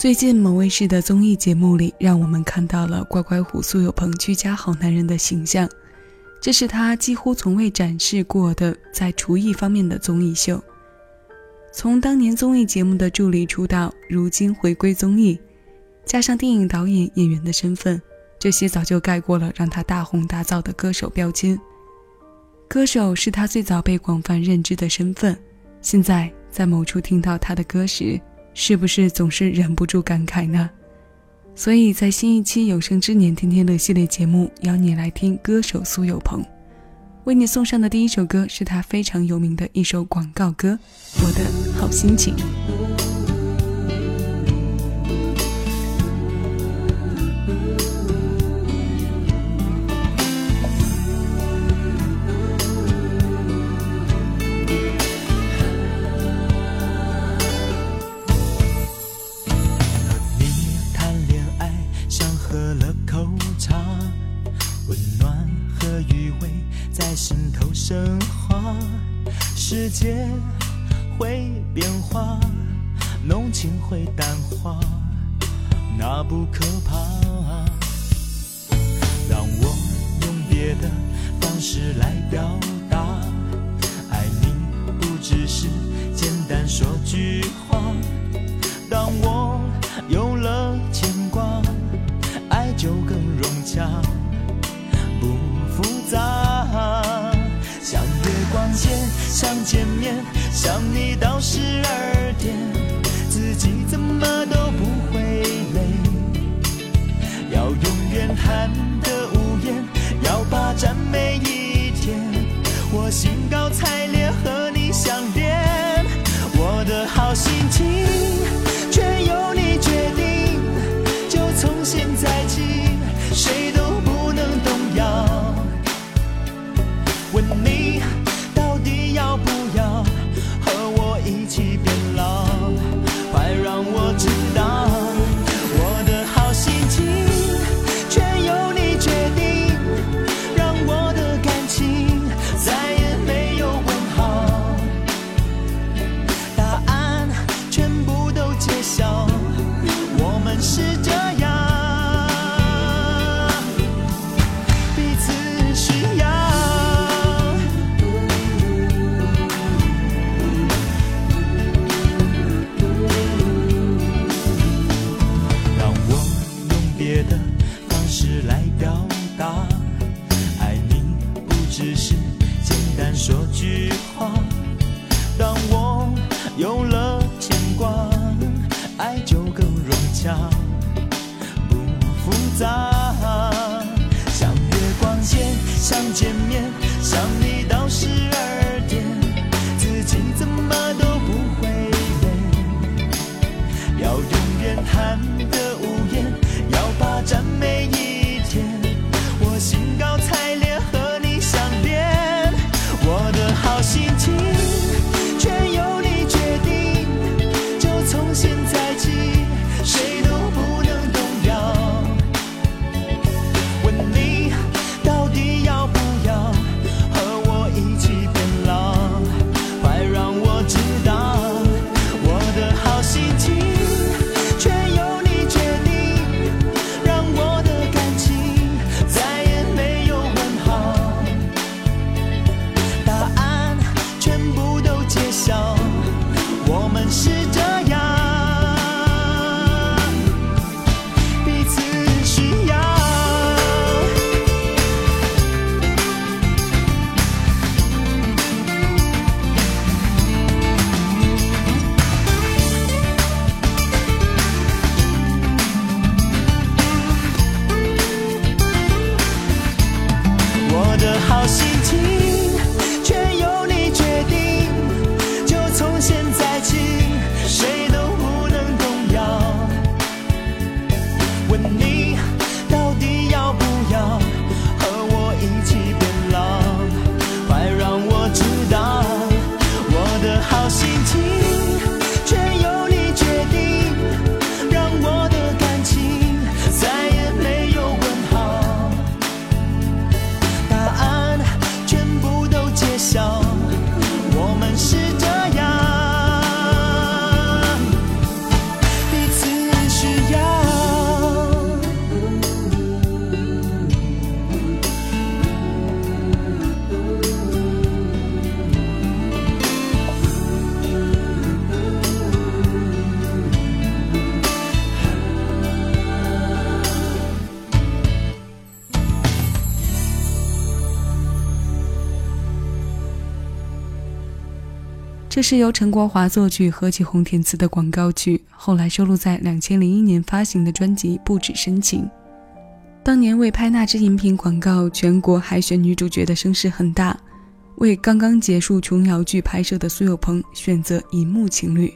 最近某卫视的综艺节目里，让我们看到了乖乖虎苏有朋居家好男人的形象。这是他几乎从未展示过的在厨艺方面的综艺秀。从当年综艺节目的助理出道，如今回归综艺，加上电影导演、演员的身份，这些早就盖过了让他大红大噪的歌手标签。歌手是他最早被广泛认知的身份。现在在某处听到他的歌时，是不是总是忍不住感慨呢？所以在新一期有生之年天天乐系列节目，邀你来听歌手苏有朋，为你送上的第一首歌是他非常有名的一首广告歌《我的好心情》。神话，世界会变化，浓情会淡化，那不可怕，让我用别的方式来表达。爱你不只是简单说句话，当我有了牵挂，爱就更融洽，想见面，想你到十二点，自己怎么都不会累。要永远谈得无言，要霸占每一天。我心高想见面想这是由陈国华作曲、何启宏填词的广告曲，后来收录在两千零一年发行的专辑《不止深情》。当年为拍那支饮品广告，全国海选女主角的声势很大。为刚刚结束琼瑶剧拍摄的苏有朋选择银幕情侣，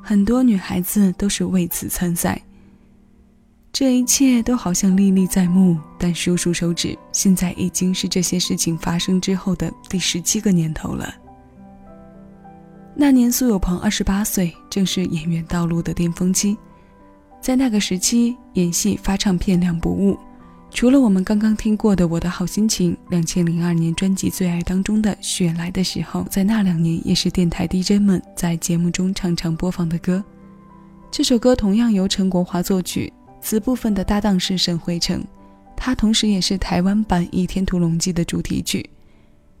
很多女孩子都是为此参赛。这一切都好像历历在目，但数数手指，现在已经是这些事情发生之后的第十七个年头了。那年，苏有朋二十八岁，正是演员道路的巅峰期。在那个时期，演戏、发唱片两不误。除了我们刚刚听过的《我的好心情》，两千零二年专辑《最爱》当中的《雪来的时候》，在那两年也是电台 DJ 们在节目中常常播放的歌。这首歌同样由陈国华作曲，词部分的搭档是沈慧成，他同时也是台湾版《倚天屠龙记》的主题曲。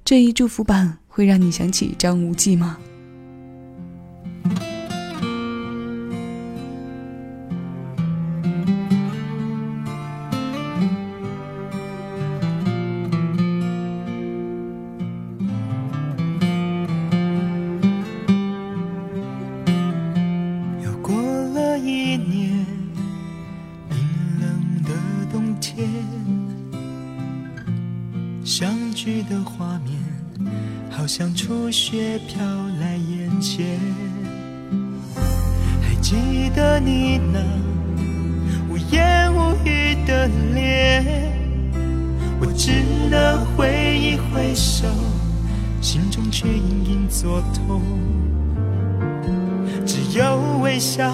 这一祝福版会让你想起张无忌吗？天，相聚的画面好像初雪飘来眼前。还记得你那无言无语的脸，我只能挥一挥手，心中却隐隐作痛。只有微笑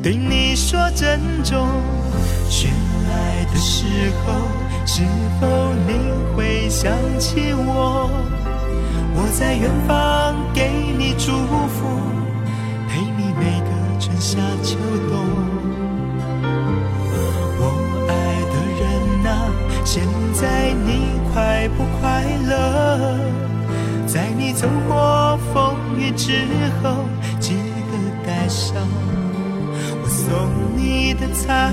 对你说珍重。来的时候，是否你会想起我？我在远方给你祝福，陪你每个春夏秋冬。我爱的人啊，现在你快不快乐？在你走过风雨之后，记得带上我送你的彩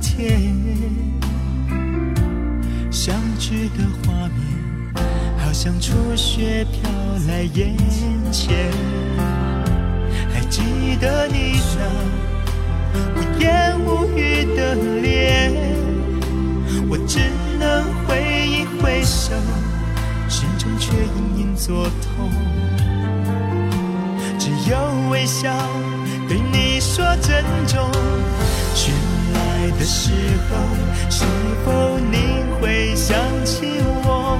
天，相聚的画面好像初雪飘来眼前。还记得你那无言无语的脸，我只能挥一挥手，心中却隐隐作痛。只有微笑对你说珍重。绚来的时候，是否你会想起我？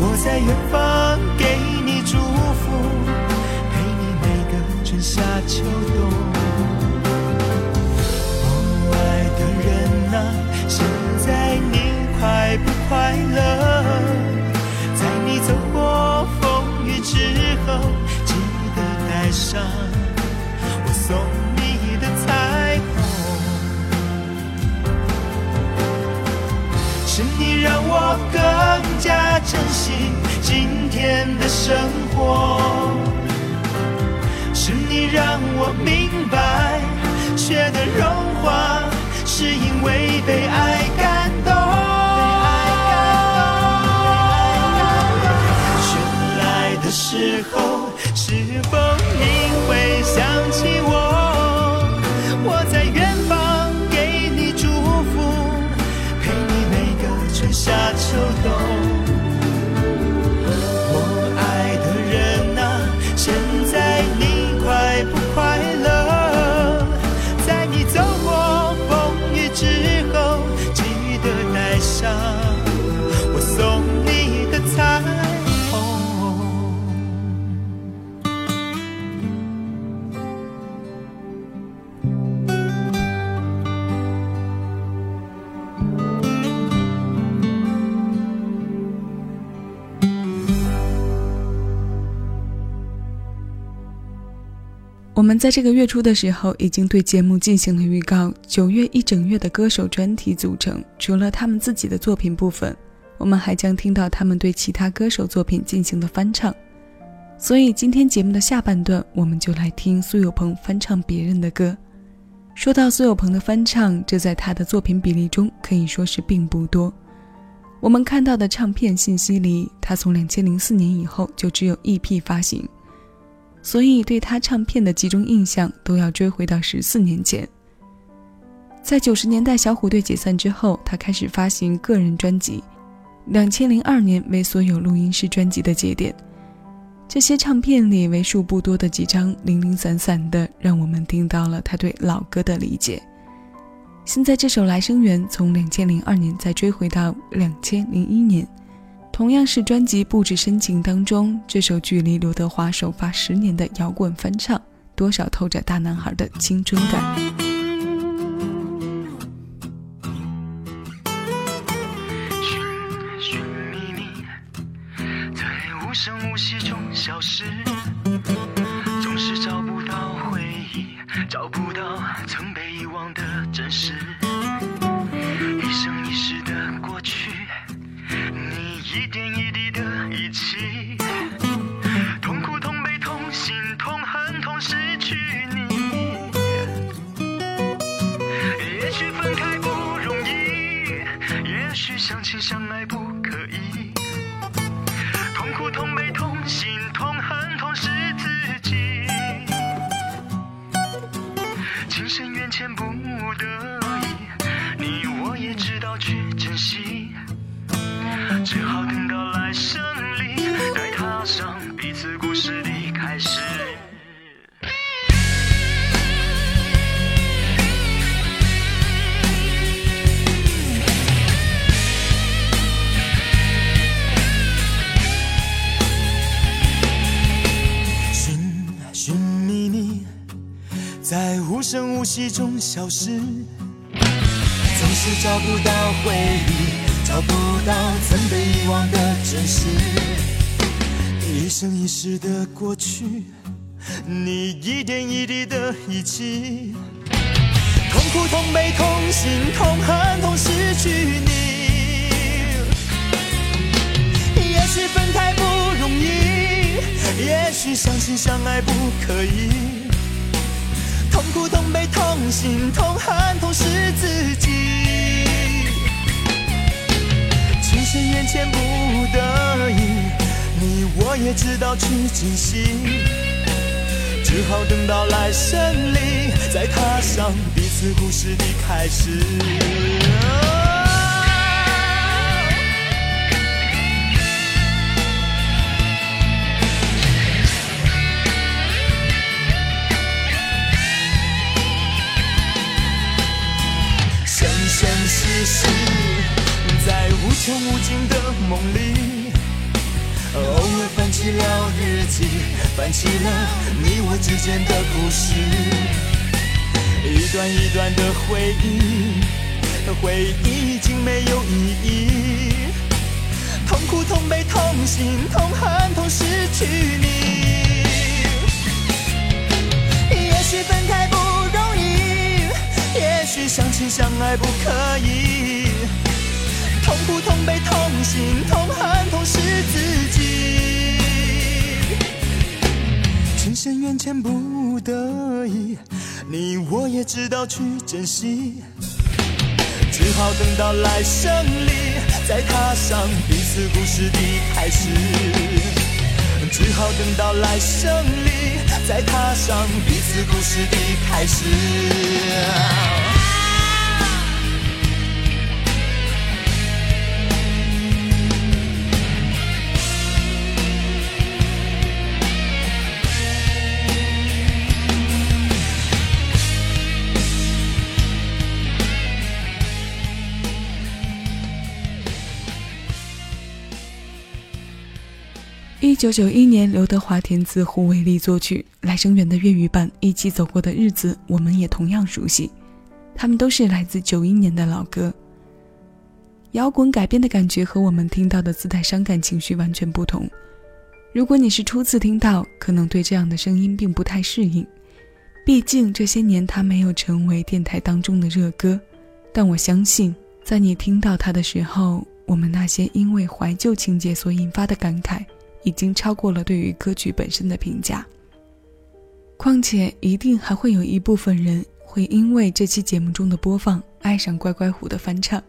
我在远方给你祝福，陪你每个春夏秋冬。我爱的人啊，现在你快不快乐？在你走过风雨之后，记得带上加珍惜今天的生活，是你让我明白，雪的融化是因为被爱感动。雪来的时候，在这个月初的时候已经对节目进行了预告。九月一整月的歌手专题组成，除了他们自己的作品部分，我们还将听到他们对其他歌手作品进行的翻唱。所以今天节目的下半段，我们就来听苏有朋翻唱别人的歌。说到苏有朋的翻唱，这在他的作品比例中可以说是并不多。我们看到的唱片信息里，他从两千零四年以后就只有 EP 发行，所以对他唱片的集中印象都要追回到十四年前。在九十年代小虎队解散之后，他开始发行个人专辑，两千零二年为所有录音室专辑的节点。这些唱片里为数不多的几张零零散散的，让我们听到了他对老歌的理解。现在这首《来生缘》从两千零二年再追回到两千零一年，同样是专辑布置深情当中，这首距离刘德华首发十年的摇滚翻唱，多少透着大男孩的青春感。也许分开不容易，也许相亲相爱不可以。痛苦、痛悲、痛心。痛恨痛是自己，情深缘浅不得已，你我也知道去珍惜，只好等到来生里，再踏上彼此故事的开始。在无声无息中消失，总是找不到回忆，找不到曾被遗忘的真实。一生一世的过去，你一点一滴的遗弃，痛苦、痛悲、痛心、痛恨、痛失去你。也许分开不容易，也许相亲相爱不可以。痛苦、痛悲、痛心、痛恨、痛是自己，情深缘浅不得已，你我也知道去珍惜，只好等到来生里，再踏上彼此故事的开始。在无穷无尽的梦里，偶尔翻起了日记，翻起了你我之间的故事，一段一段的回忆，回忆已经没有意义，痛苦、痛悲、痛心、痛恨、痛失去你。也许分开不容易，也许相亲相爱不可以。痛苦、痛悲、痛心、痛恨、痛是自己，情深缘浅不得已，你我也知道去珍惜，只好等到来生里，再踏上彼此故事的开始。只好等到来生里，再踏上彼此故事的开始。九九一年，刘德华填词，胡伟立作曲，《来生缘》的粤语版《一起走过的日子》，我们也同样熟悉。他们都是来自九一年的老歌。摇滚改编的感觉和我们听到的自带伤感情绪完全不同。如果你是初次听到，可能对这样的声音并不太适应，毕竟这些年他没有成为电台当中的热歌。但我相信，在你听到他的时候，我们那些因为怀旧情节所引发的感慨，已经超过了对于歌曲本身的评价。况且，一定还会有一部分人会因为这期节目中的播放，爱上乖乖虎的翻唱。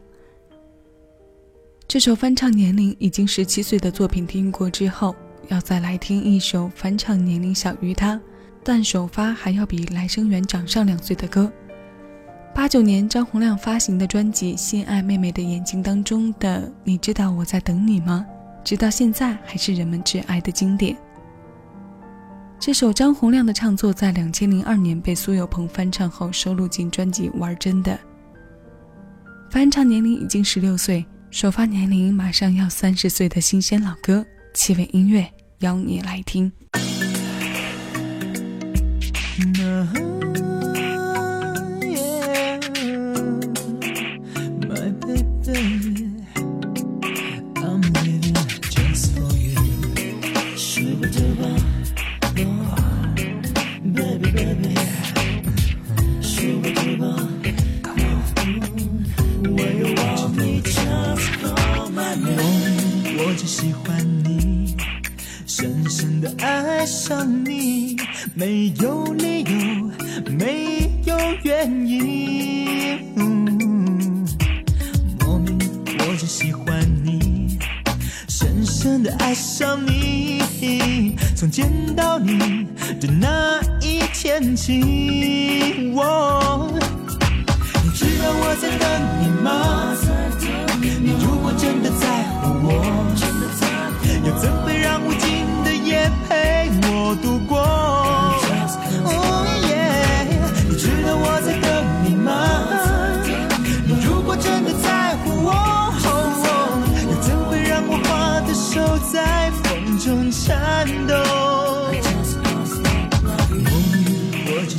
这首翻唱年龄已经十七岁的作品听过之后，要再来听一首翻唱年龄小于他，但首发还要比来生缘长上两岁的歌。八九年张洪量发行的专辑《心爱妹妹的眼睛》当中的《你知道我在等你吗》，直到现在还是人们挚爱的经典。这首张洪量的唱作在两千零二年被苏有朋翻唱后收录进专辑《玩真的》。翻唱年龄已经十六岁，首发年龄马上要三十岁的新鲜老歌，气味音乐邀你来听。只喜欢你，深深的爱上你，从见到你的那一天起。我，你知道我在等你吗？你如果真的在乎我，又怎会让无尽的夜陪我度过？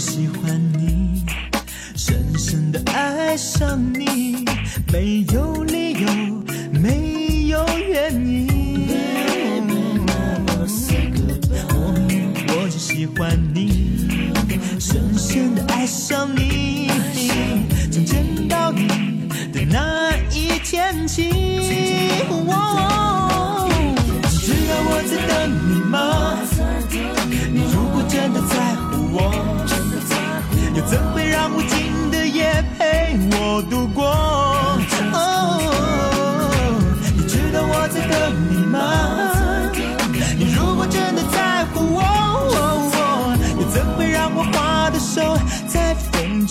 喜欢你，深深的爱上你，没有理由，没有原因。梦里我就喜欢你，深深的爱上你，从见到你的那一天起。我在等你吗？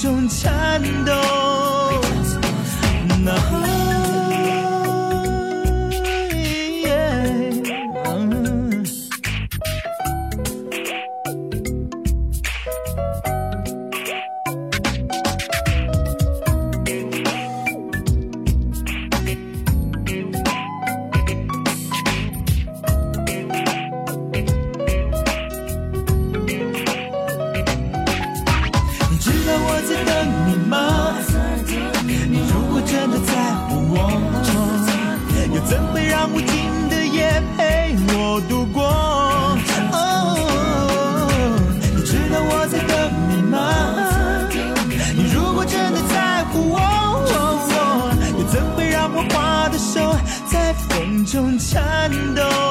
中颤抖？等你吗？你如果真的在乎我，又怎会让无尽的夜陪我度过？你知道我在等你吗？你如果真的在乎我，又怎会让我握的手在风中颤抖？